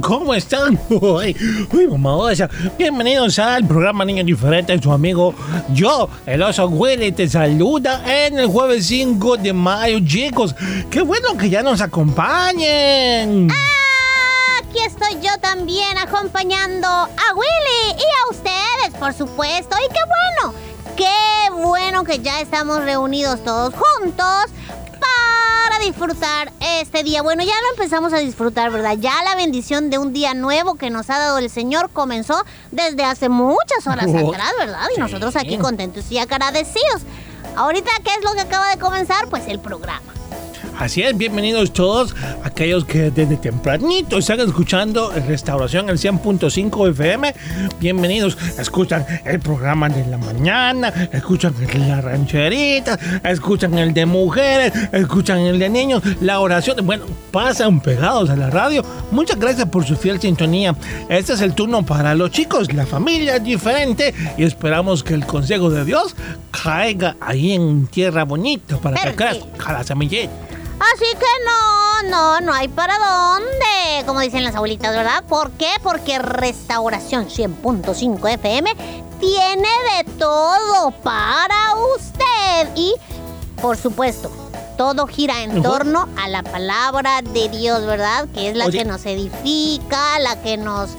¿cómo están? Uy, uy, mamá, bienvenidos al programa Niños Diferentes, su amigo yo, el oso Willy, te saluda en el jueves 5 de mayo, chicos. Qué bueno que ya nos acompañen. Aquí estoy yo también acompañando a Willy y a ustedes, por supuesto. Y qué bueno, qué bueno que ya estamos reunidos todos juntos para disfrutar este día. Bueno, ya lo empezamos a disfrutar, ¿verdad? Ya la bendición de un día nuevo que nos ha dado el Señor comenzó desde hace muchas horas Oh, atrás, ¿verdad? Y sí. nosotros aquí contentos y agradecidos. Ahorita, ¿qué es lo que acaba de comenzar? Pues el programa. Así es, bienvenidos todos aquellos que desde tempranito están escuchando Restauración el 100.5 FM. Bienvenidos, escuchan el programa de la mañana, escuchan la rancherita, escuchan el de mujeres, escuchan el de niños, la oración. Bueno, pasan pegados a la radio. Muchas gracias por su fiel sintonía. Este es el turno para los chicos, la familia es diferente y esperamos que el consejo de Dios caiga ahí en tierra bonita para que Perfecto. crezca la semillita. Así que no, no, no hay para dónde, como dicen las abuelitas, ¿verdad? ¿Por qué? Porque Restauración 100.5 FM tiene de todo para usted. Y, por supuesto, todo gira en torno a la palabra de Dios, ¿verdad? Que es la Oye. que nos edifica, la que nos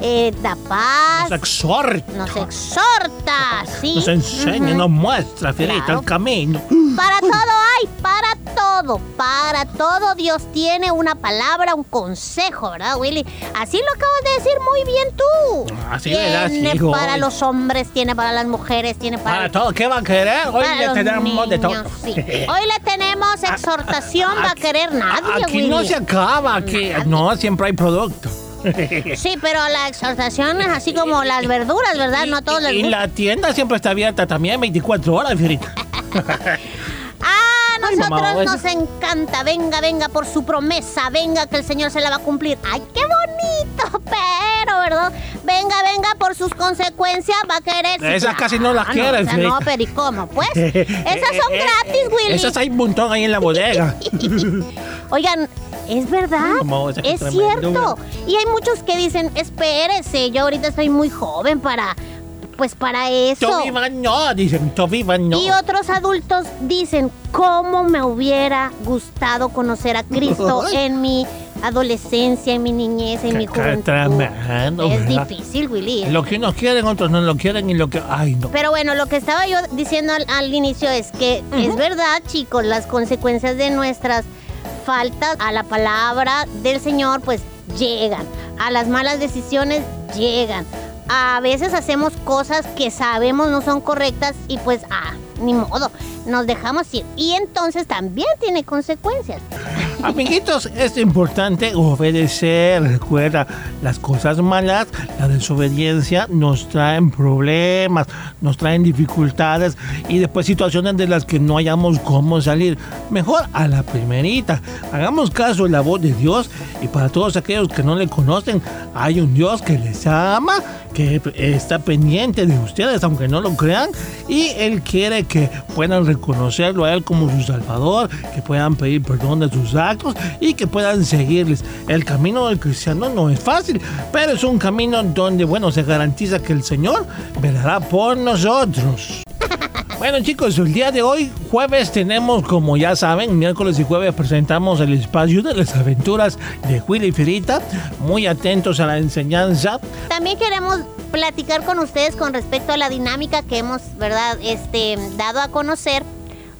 eh, da paz, Nos exhorta. nos exhorta, ¿sí? Nos enseña, nos muestra, Fierita, Claro. el camino. Para todo hay, para todo, para todo Dios tiene una palabra, un consejo, ¿verdad, Willy? Así lo acabas de decir muy bien tú. Así es, Tiene hijo. para los hombres, tiene para las mujeres, tiene para, Para todo, ¿qué va a querer? Hoy le tenemos de todo. sí. Hoy le tenemos exhortación, va a querer nadie, Aquí Willy. no se acaba, aquí Nadie. no, siempre hay producto. Sí, pero la exhortación es así como las verduras, ¿verdad? No a todos les y, gusta. la tienda siempre está abierta también 24 horas, Fierita. Ah, Ay, nosotros eso- nos encanta. Venga, venga por su promesa. Venga que el Señor se la va a cumplir. Ay, qué bonito, pero, ¿verdad? Venga, venga por sus consecuencias. Va a querer. Esas casi no las Ah, quieren, o sea, No, pero ¿y cómo? Pues, esas son Eh, eh, gratis, Willy. Esas hay un montón ahí en la bodega. Oigan, es verdad. Es tremendo, cierto. Y hay muchos que dicen, espérese, yo ahorita estoy muy joven para. Pues para eso. To viva no, dicen, to viva no. Y otros adultos dicen, ¿cómo me hubiera gustado conocer a Cristo en mi adolescencia, en mi niñez, en mi juventud? tremendo, es ¿verdad? difícil, Willy. Lo que unos quieren, otros no lo quieren y lo que... Ay, no. Pero bueno, lo que estaba yo diciendo al, al inicio es que es verdad, chicos, las consecuencias de nuestras faltas a la palabra del Señor, pues llegan. A las malas decisiones llegan. A veces hacemos cosas que sabemos no son correctas y pues, ah, ni modo, nos dejamos ir. Y entonces también tiene consecuencias. Amiguitos, es importante obedecer. Recuerda, las cosas malas, la desobediencia nos traen problemas, nos traen dificultades y después situaciones de las que no hayamos cómo salir. Mejor a la primerita. Hagamos caso de la voz de Dios y para todos aquellos que no le conocen, hay un Dios que les ama, que está pendiente de ustedes, aunque no lo crean, y Él quiere que puedan reconocerlo a Él como su Salvador, que puedan pedir perdón de sus actos y que puedan seguirles. El camino del cristiano no es fácil, pero es un camino donde, bueno, se garantiza que el Señor velará por nosotros. Bueno chicos, el día de hoy, jueves, tenemos, como ya saben, miércoles y jueves presentamos el espacio de las aventuras de Willy y Ferita. Muy atentos a la enseñanza. También queremos platicar con ustedes con respecto a la dinámica que hemos, ¿verdad?, este, dado a conocer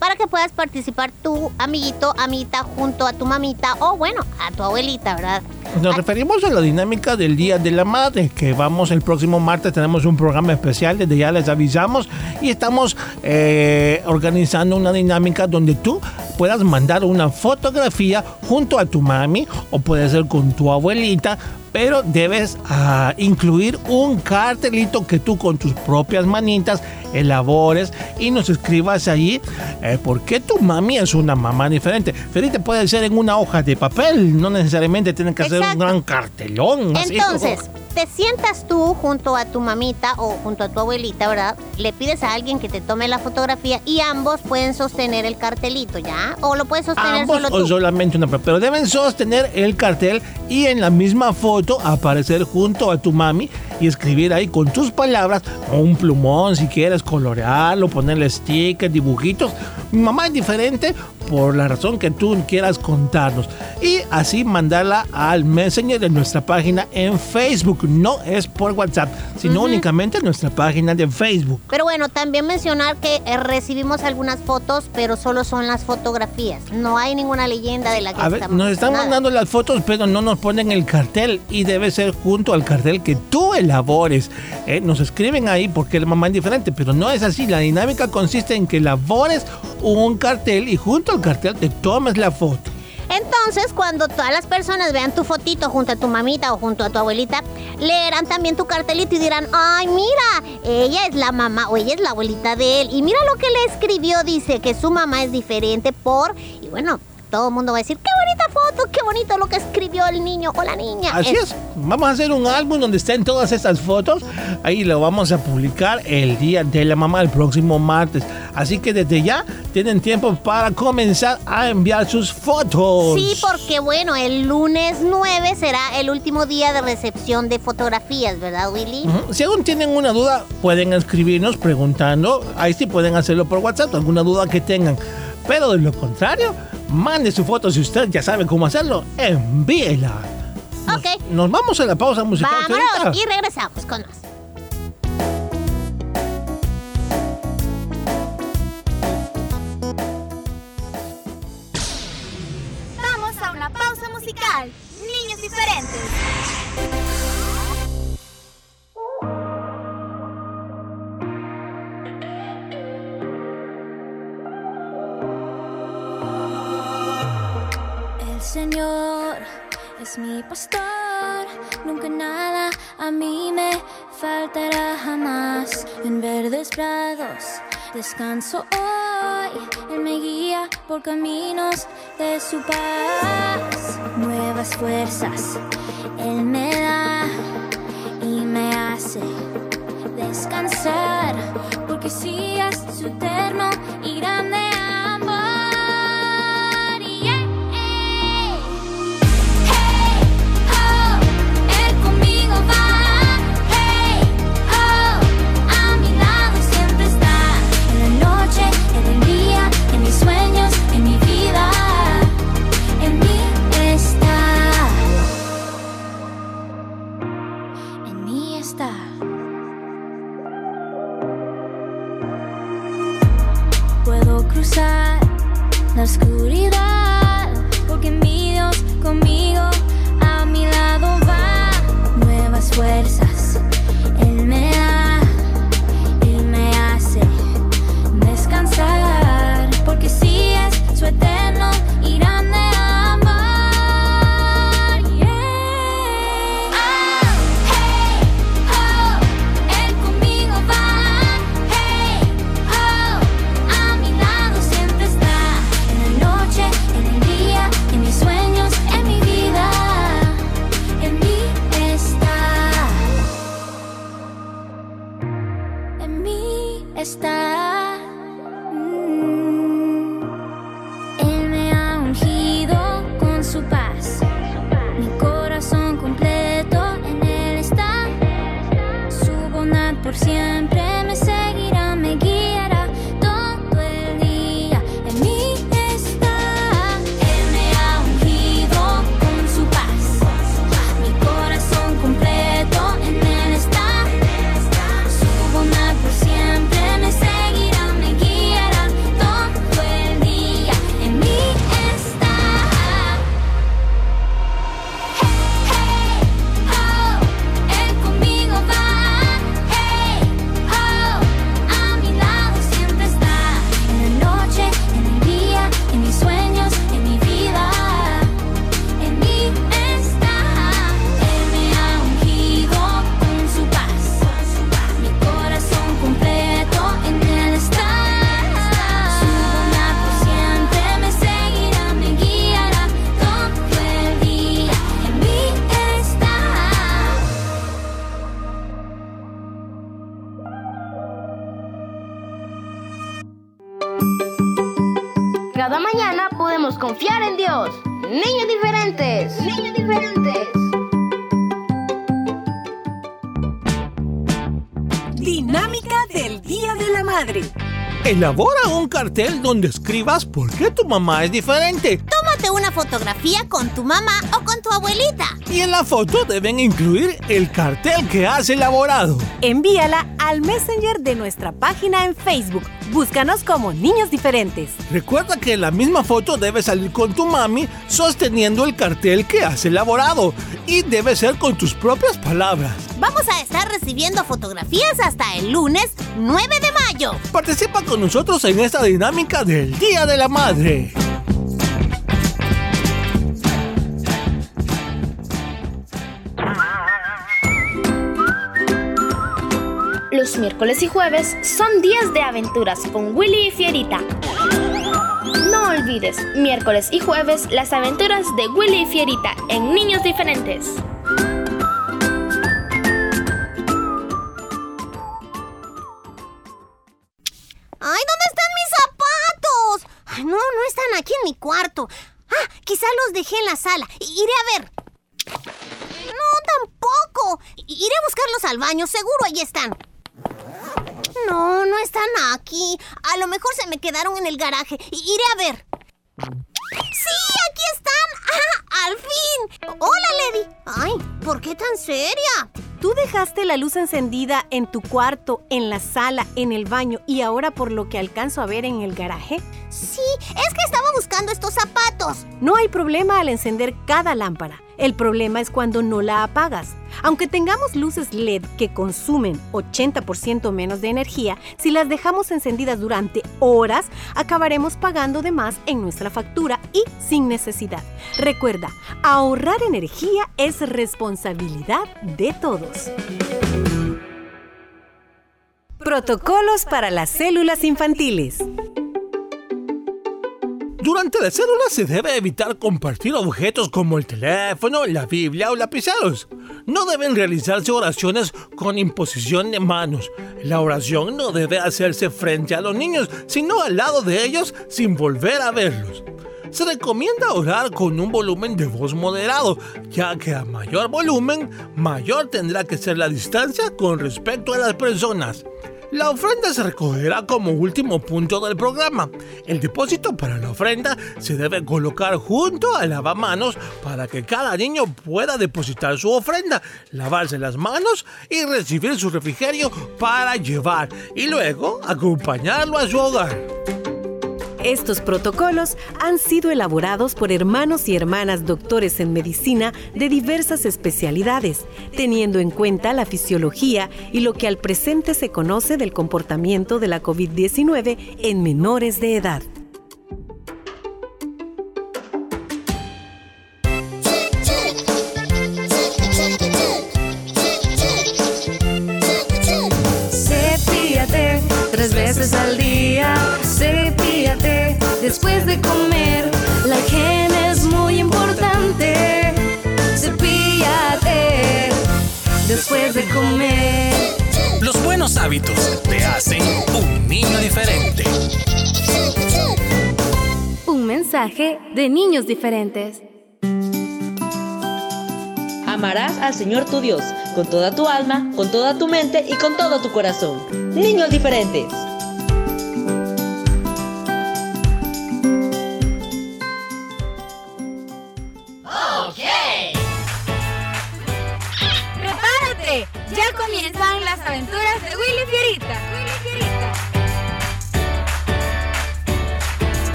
para que puedas participar tu amiguito, amita, junto a tu mamita o, bueno, a tu abuelita, ¿verdad? Nos referimos a la dinámica del Día de la Madre, que vamos el próximo martes, tenemos un programa especial, desde ya les avisamos, y estamos eh, organizando una dinámica donde tú puedas mandar una fotografía junto a tu mami o puede ser con tu abuelita pero debes uh, incluir un cartelito que tú con tus propias manitas elabores y nos escribas allí eh, por qué tu mami es una mamá diferente. Felipe puede ser en una hoja de papel, no necesariamente tiene que ser un gran cartelón. Entonces, así te sientas tú junto a tu mamita o junto a tu abuelita, ¿verdad? Le pides a alguien que te tome la fotografía y ambos pueden sostener el cartelito, ¿ya? O lo puedes sostener ambos solo tú. o solamente una, pero deben sostener el cartel y en la misma foto aparecer junto a tu mami y escribir ahí con tus palabras o un plumón si quieres colorearlo, ponerle stickers, dibujitos. Mi mamá es diferente por la razón que tú quieras contarnos y así mandarla al messenger de nuestra página en Facebook. No es por WhatsApp, sino uh -huh. únicamente en nuestra página de Facebook. Pero bueno, también mencionar que eh, recibimos algunas fotos, pero solo son las fotografías. No hay ninguna leyenda de la que A ver, nos están mandando las fotos, pero no nos ponen el cartel y debe ser junto al cartel que tú elabores. Eh, nos escriben ahí porque la mamá es diferente, pero no es así. La dinámica consiste en que elabores un cartel y junto al cartel te tomes la foto. Entonces, cuando todas las personas vean tu fotito junto a tu mamita o junto a tu abuelita, leerán también tu cartelito y dirán, ay, mira, ella es la mamá o ella es la abuelita de él. Y mira lo que le escribió, dice que su mamá es diferente por... Y bueno, todo el mundo va a decir, qué bonita foto, qué bonito lo que escribió el niño o la niña. Así es. Vamos a hacer un álbum donde estén todas estas fotos. Ahí lo vamos a publicar el día de la mamá, el próximo martes. Así que desde ya tienen tiempo para comenzar a enviar sus fotos. Sí, porque bueno, el lunes 9 será el último día de recepción de fotografías, ¿verdad, Willy? Uh -huh. Si aún tienen una duda, pueden escribirnos preguntando. Ahí sí pueden hacerlo por WhatsApp, alguna duda que tengan. Pero de lo contrario, mande su foto si usted ya sabe cómo hacerlo, envíela. Nos, ok. Nos vamos a la pausa musical. Vámonos y regresamos con más. Pastor, nunca nada a mí me faltará jamás. En verdes prados descanso hoy, Él me guía por caminos de su paz. Nuevas fuerzas Él me da y me hace descansar, porque si es su eterno y Elabora un cartel donde escribas por qué tu mamá es diferente. Tómate una fotografía con tu mamá o con tu abuelita. Y en la foto deben incluir el cartel que has elaborado. Envíala al Messenger de nuestra página en Facebook. Búscanos como Niños Diferentes. Recuerda que en la misma foto debe salir con tu mami sosteniendo el cartel que has elaborado. Y debe ser con tus propias palabras. Vamos a estar recibiendo fotografías hasta el lunes 9 de mayo. Participa con nosotros en esta dinámica del Día de la Madre. Los miércoles y jueves son días de aventuras con Willy y Fierita. No olvides, miércoles y jueves, las aventuras de Willy y Fierita en Niños Diferentes. ¡Ay, ¿dónde están mis zapatos? No, no están aquí en mi cuarto. Ah, quizá los dejé en la sala. Iré a ver. No, tampoco. Iré a buscarlos al baño, seguro ahí están. No, no están aquí. A lo mejor se me quedaron en el garaje. Iré a ver. ¡Sí, aquí están! ¡Ah, al fin! ¡Hola, Lady! Ay, ¿por qué tan seria? ¿Tú dejaste la luz encendida en tu cuarto, en la sala, en el baño y ahora por lo que alcanzo a ver en el garaje? Sí, es que estaba buscando estos zapatos. No hay problema al encender cada lámpara. El problema es cuando no la apagas. Aunque tengamos luces LED que consumen 80% menos de energía, si las dejamos encendidas durante horas, acabaremos pagando de más en nuestra factura y sin necesidad. Recuerda, ahorrar energía es responsabilidad de todos. Protocolos para las células infantiles. Durante la célula se debe evitar compartir objetos como el teléfono, la Biblia o lapiceros. No deben realizarse oraciones con imposición de manos. La oración no debe hacerse frente a los niños, sino al lado de ellos sin volver a verlos. Se recomienda orar con un volumen de voz moderado, ya que a mayor volumen, mayor tendrá que ser la distancia con respecto a las personas. La ofrenda se recogerá como último punto del programa. El depósito para la ofrenda se debe colocar junto al lavamanos para que cada niño pueda depositar su ofrenda, lavarse las manos y recibir su refrigerio para llevar y luego acompañarlo a su hogar. Estos protocolos han sido elaborados por hermanos y hermanas doctores en medicina de diversas especialidades, teniendo en cuenta la fisiología y lo que al presente se conoce del comportamiento de la COVID-19 en menores de edad. comer. Los buenos hábitos te hacen un niño diferente. Un mensaje de niños diferentes. Amarás al Señor tu Dios con toda tu alma, con toda tu mente y con todo tu corazón. Niños diferentes.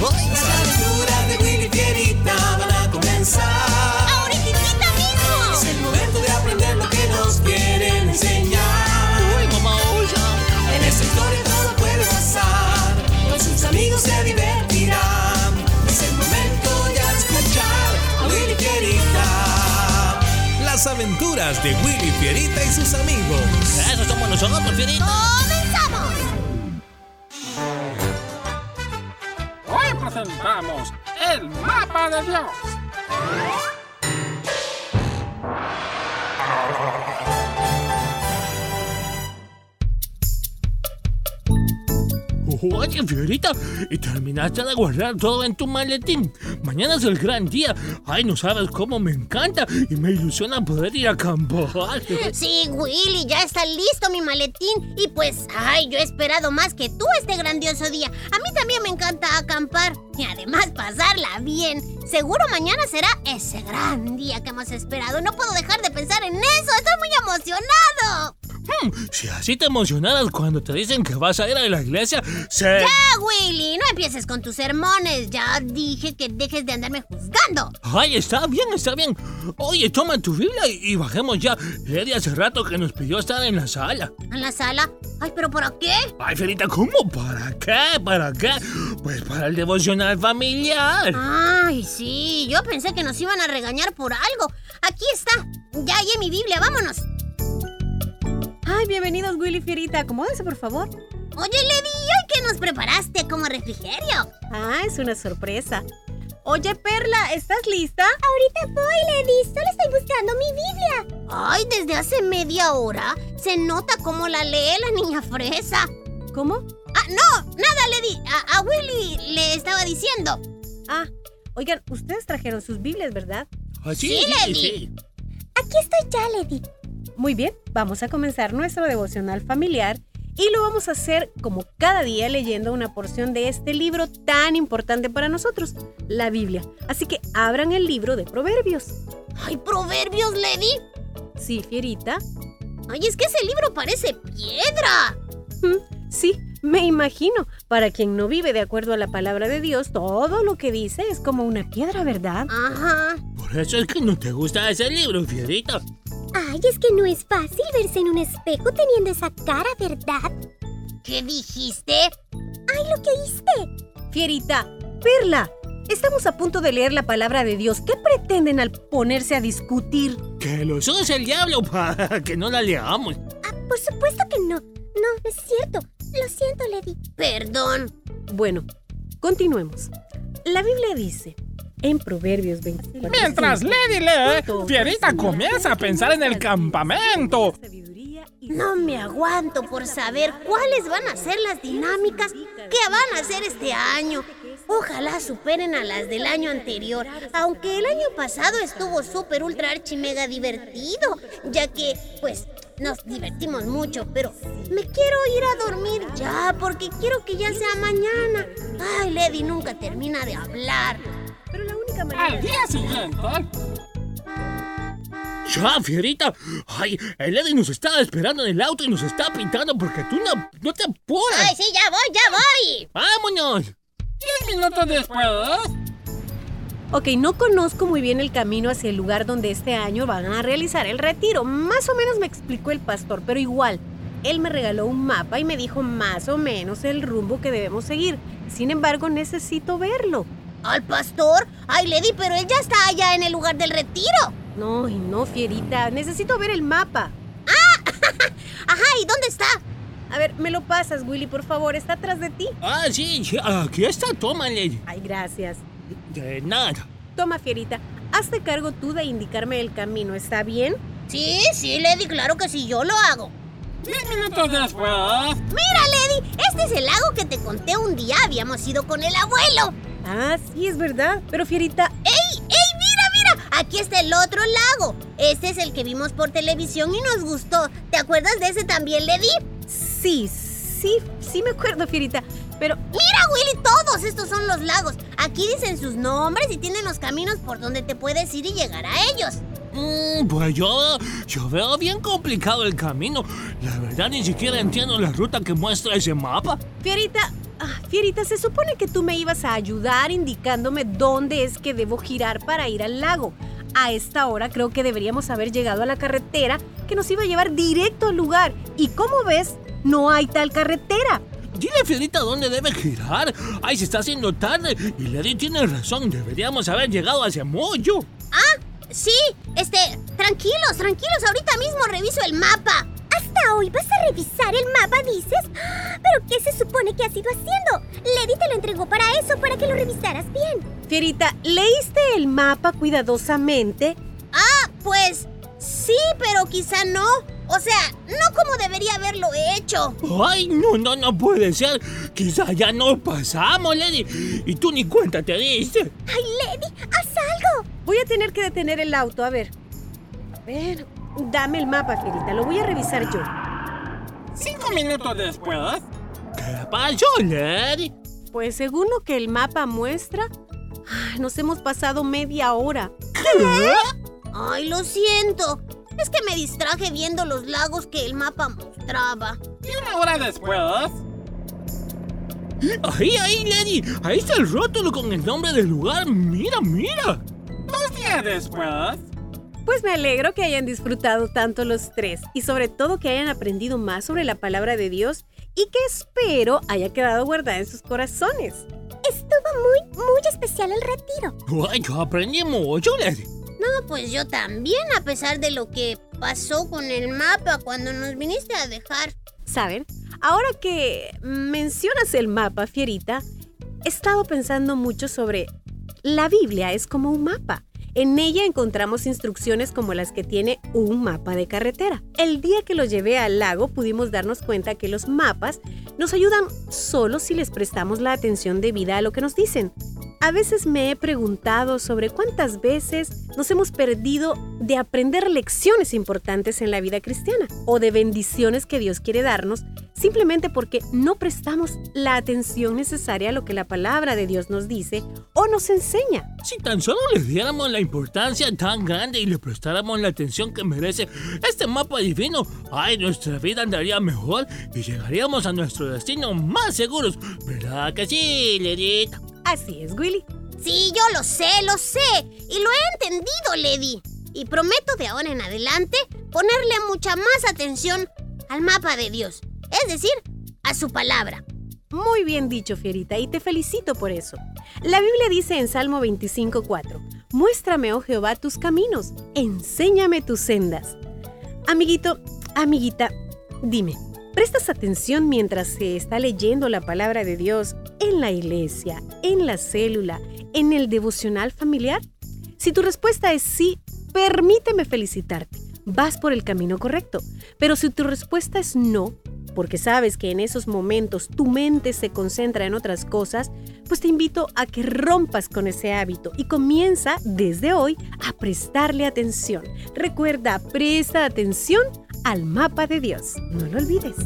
Las aventuras de Willy Fierita van a comenzar. ¡Ahorita mismo! Es el momento de aprender lo que nos quieren enseñar. ¡Uy, mamá! oye! En esta historia todo puede pasar. Con sus amigos se divertirán. Es el momento ya de escuchar a Willy Fierita. Las aventuras de Willy Fierita y sus amigos. Eso somos nosotros, Fierita. ¡Comenzamos! Mapa de Dios. Fiorita, y terminaste de guardar todo en tu maletín. Mañana es el gran día. Ay, no sabes cómo me encanta y me ilusiona poder ir a acampar. Sí, Willy, ya está listo mi maletín. Y pues, ay, yo he esperado más que tú este grandioso día. A mí también me encanta acampar. Y además pasarla bien. Seguro mañana será ese gran día que hemos esperado. No puedo dejar de pensar en eso. Estoy muy emocionado. Hmm, si así te emocionaras cuando te dicen que vas a ir a la iglesia, se... Ya, Willy, no empieces con tus sermones. Ya dije que dejes de andarme juzgando. Ay, está bien, está bien. Oye, toma tu Biblia y, y bajemos ya. Eddie hace rato que nos pidió estar en la sala. ¿En la sala? Ay, pero ¿para qué? Ay, Ferita, ¿cómo? ¿Para qué? ¿Para qué? Pues para el devocional familiar. Ay, sí, yo pensé que nos iban a regañar por algo. Aquí está. Ya hallé mi Biblia, vámonos. Ay, bienvenidos Willy Fierita. Acomódense, por favor. Oye, Lady, ¿hoy qué nos preparaste como refrigerio? Ah, es una sorpresa. Oye, Perla, ¿estás lista? Ahorita voy, Lady. Solo estoy buscando mi Biblia. Ay, desde hace media hora se nota cómo la lee la niña fresa. ¿Cómo? Ah, no, nada, Lady. A, a Willy le estaba diciendo. Ah, oigan, ustedes trajeron sus Biblias, ¿verdad? Ah, Sí, Lady. Aquí estoy ya, Lady. Muy bien, vamos a comenzar nuestro devocional familiar y lo vamos a hacer como cada día leyendo una porción de este libro tan importante para nosotros, la Biblia. Así que abran el libro de Proverbios. Ay, proverbios, Lady. Sí, Fierita. Ay, es que ese libro parece piedra. Mm, Sí, me imagino. Para quien no vive de acuerdo a la palabra de Dios, todo lo que dice es como una piedra, ¿verdad? Ajá. Por eso es que no te gusta ese libro, Fierita. Ay, es que no es fácil verse en un espejo teniendo esa cara, ¿verdad? ¿Qué dijiste? Ay, lo que oíste. Fierita, Perla, estamos a punto de leer la palabra de Dios. ¿Qué pretenden al ponerse a discutir? Que los use el diablo para que no la leamos. Ah, por supuesto que no. No, no es cierto. Lo siento, Lady. Perdón. Bueno, continuemos. La Biblia dice en Proverbios 24. Mientras Lady lee, Fierita comienza a pensar en el campamento. No me aguanto por saber cuáles van a ser las dinámicas que van a hacer este año. Ojalá superen a las del año anterior, aunque el año pasado estuvo súper ultra archi mega divertido, ya que, pues, nos divertimos mucho, pero me quiero ir a dormir ya porque quiero que ya sea mañana. Ay, Lady nunca termina de hablar. Pero la única manera... Al día siguiente, Ya, Fierita. Ay, el Eddie nos está esperando en el auto y nos está pintando porque tú no, no te apuras. Ay, sí, ya voy, ya voy. ¡Vámonos! diez minutos después. Ok, no conozco muy bien el camino hacia el lugar donde este año van a realizar el retiro. Más o menos me explicó el pastor, pero igual, él me regaló un mapa y me dijo más o menos el rumbo que debemos seguir. Sin embargo, necesito verlo. ¿Al pastor? Ay, Lady, pero él ya está allá en el lugar del retiro. No, y no, Fierita, necesito ver el mapa. Ajá, ¿y dónde está? A ver, me lo pasas, Willy, por favor, está atrás de ti. Ah, sí, sí, aquí está, tómale. Ay, gracias. De nada. Toma, Fierita. hazte cargo tú de indicarme el camino, ¿está bien? Sí, sí, Lady, claro que sí, yo lo hago. Diez minutos después. Mira, Lady, este es el lago que te conté un día. Habíamos ido con el abuelo. Ah, sí, es verdad. Pero Fierita, ¡Ey, ey, mira, mira! Aquí está el otro lago. Este es el que vimos por televisión y nos gustó. ¿Te acuerdas de ese también, Lady? sí, sí, sí me acuerdo, Fierita. Pero Mira, Willy, todos estos son los lagos. Aquí dicen sus nombres y tienen los caminos por donde te puedes ir y llegar a ellos. Mm, pues yo, yo veo bien complicado el camino. La verdad ni siquiera entiendo la ruta que muestra ese mapa. Fierita, ah, Fierita, se supone que tú me ibas a ayudar indicándome dónde es que debo girar para ir al lago. A esta hora creo que deberíamos haber llegado a la carretera que nos iba a llevar directo al lugar. Y como ves, no hay tal carretera. Dile, Fierita, dónde debe girar. Ay, se está haciendo tarde. Y Lady tiene razón. Deberíamos haber llegado hace mucho. Ah, sí, este, tranquilos, tranquilos, ahorita mismo reviso el mapa. ¿Hasta hoy vas a revisar el mapa, dices? ¿Pero qué se supone que has ido haciendo? Lady te lo entregó para eso, para que lo revisaras bien. Fierita, ¿leíste el mapa cuidadosamente? Ah, pues sí, pero quizá no. O sea, no como debería haberlo hecho. Ay, no, no, no puede ser. Quizá ya no pasamos, Lady. Y tú ni cuenta te diste. ¡Ay, Lady, haz algo! Voy a tener que detener el auto, a ver. A ver, dame el mapa, Fierita, lo voy a revisar yo. Cinco minutos después. ¿Qué pasó, Lady? Pues según lo que el mapa muestra, ay, nos hemos pasado media hora. ¿Qué? Ay, lo siento. Es que me distraje viendo los lagos que el mapa mostraba. ¿Y una hora después? Ahí, ahí, Lady. Ahí está el rótulo con el nombre del lugar. Mira, mira. Dos días después. Pues me alegro que hayan disfrutado tanto los tres y sobre todo que hayan aprendido más sobre la palabra de Dios y que espero haya quedado guardada en sus corazones. Estuvo muy, muy especial el retiro. Ay, yo aprendí mucho, Lady. No, pues yo también, a pesar de lo que pasó con el mapa cuando nos viniste a dejar. ¿Saben? Ahora que mencionas el mapa, Fierita, he estado pensando mucho sobre la Biblia es como un mapa. En ella encontramos instrucciones como las que tiene un mapa de carretera. El día que lo llevé al lago pudimos darnos cuenta que los mapas nos ayudan solo si les prestamos la atención debida a lo que nos dicen. A veces me he preguntado sobre cuántas veces nos hemos perdido de aprender lecciones importantes en la vida cristiana o de bendiciones que Dios quiere darnos simplemente porque no prestamos la atención necesaria a lo que la palabra de Dios nos dice o nos enseña. Si tan solo le diéramos la importancia tan grande y le prestáramos la atención que merece este mapa divino, ay, nuestra vida andaría mejor y llegaríamos a nuestro destino más seguros. ¿Verdad que sí, Ledita? Así es, Willy. Sí, yo lo sé, lo sé. Y lo he entendido, Lady. Y prometo de ahora en adelante ponerle mucha más atención al mapa de Dios. Es decir, a su palabra. Muy bien dicho, Fierita, y te felicito por eso. La Biblia dice en Salmo 25:4, Muéstrame, oh Jehová, tus caminos, enséñame tus sendas. Amiguito, amiguita, dime, ¿prestas atención mientras se está leyendo la palabra de Dios en la iglesia, en la célula, en el devocional familiar? Si tu respuesta es sí, permíteme felicitarte. Vas por el camino correcto. Pero si tu respuesta es no, porque sabes que en esos momentos tu mente se concentra en otras cosas, pues te invito a que rompas con ese hábito y comienza desde hoy a prestarle atención. Recuerda, presta atención al mapa de Dios. No lo olvides.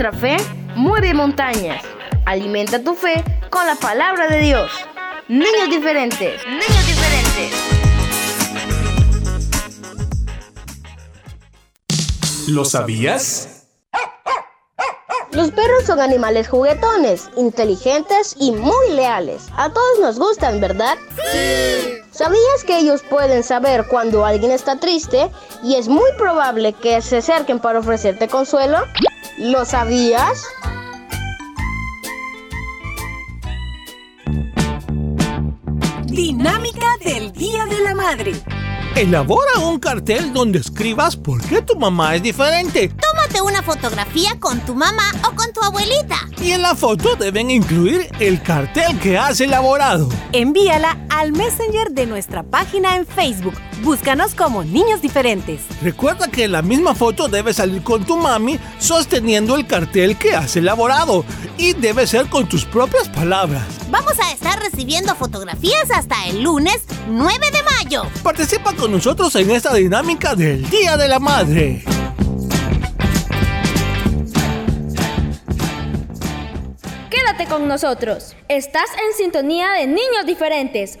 Nuestra fe mueve montañas. Alimenta tu fe con la palabra de Dios. Niños diferentes, niños diferentes. ¿Lo sabías? Los perros son animales juguetones, inteligentes y muy leales. A todos nos gustan, ¿verdad? Sí. ¿Sabías que ellos pueden saber cuando alguien está triste y es muy probable que se acerquen para ofrecerte consuelo? ¿Lo sabías? Dinámica del Día de la Madre. Elabora un cartel donde escribas por qué tu mamá es diferente. Una fotografía con tu mamá o con tu abuelita. Y en la foto deben incluir el cartel que has elaborado. Envíala al Messenger de nuestra página en Facebook. Búscanos como Niños Diferentes. Recuerda que en la misma foto debe salir con tu mami sosteniendo el cartel que has elaborado. Y debe ser con tus propias palabras. Vamos a estar recibiendo fotografías hasta el lunes 9 de mayo. Participa con nosotros en esta dinámica del Día de la Madre. Con nosotros. Estás en sintonía de niños diferentes.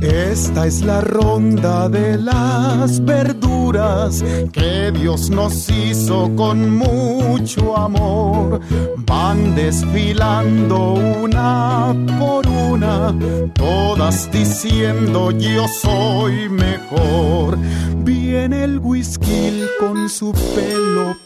Esta es la ronda de las verduras que Dios nos hizo con mucho amor. Van desfilando una por una, todas diciendo yo soy mejor. Viene el whisky con su pelo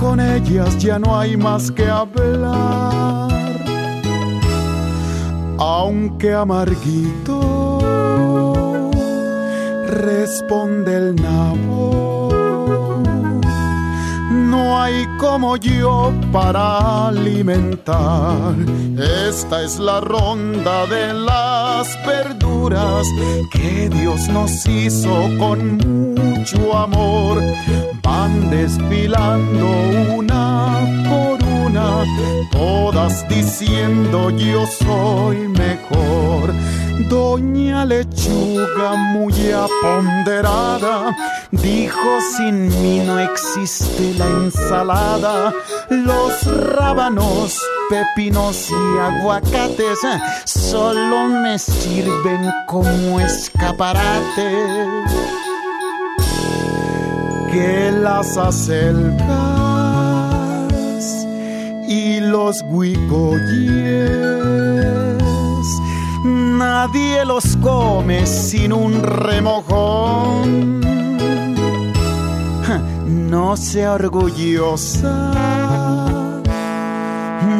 con ellas ya no hay más que hablar. Aunque amarguito responde el nabo, no hay como yo para alimentar. Esta es la ronda de las verduras que Dios nos hizo con mucho amor. Van desfilando una por una, todas diciendo yo soy mejor. Doña Lechuga muy aponderada dijo sin mí no existe la ensalada. Los rábanos, pepinos y aguacates solo me sirven como escaparate. Que las acelgas y los huicoyes nadie los come sin un remojón. No sea orgullosa,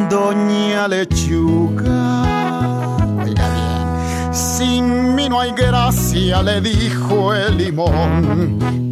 doña lechuga. Sin mí no hay gracia, le dijo el limón.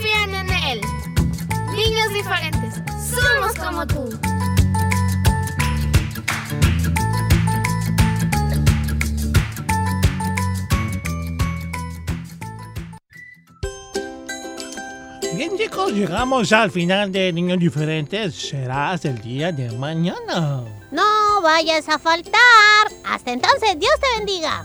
Confían en Él. Niños diferentes, somos como tú. Bien chicos, llegamos al final de Niños Diferentes. Será hasta el día de mañana. No vayas a faltar. Hasta entonces, Dios te bendiga.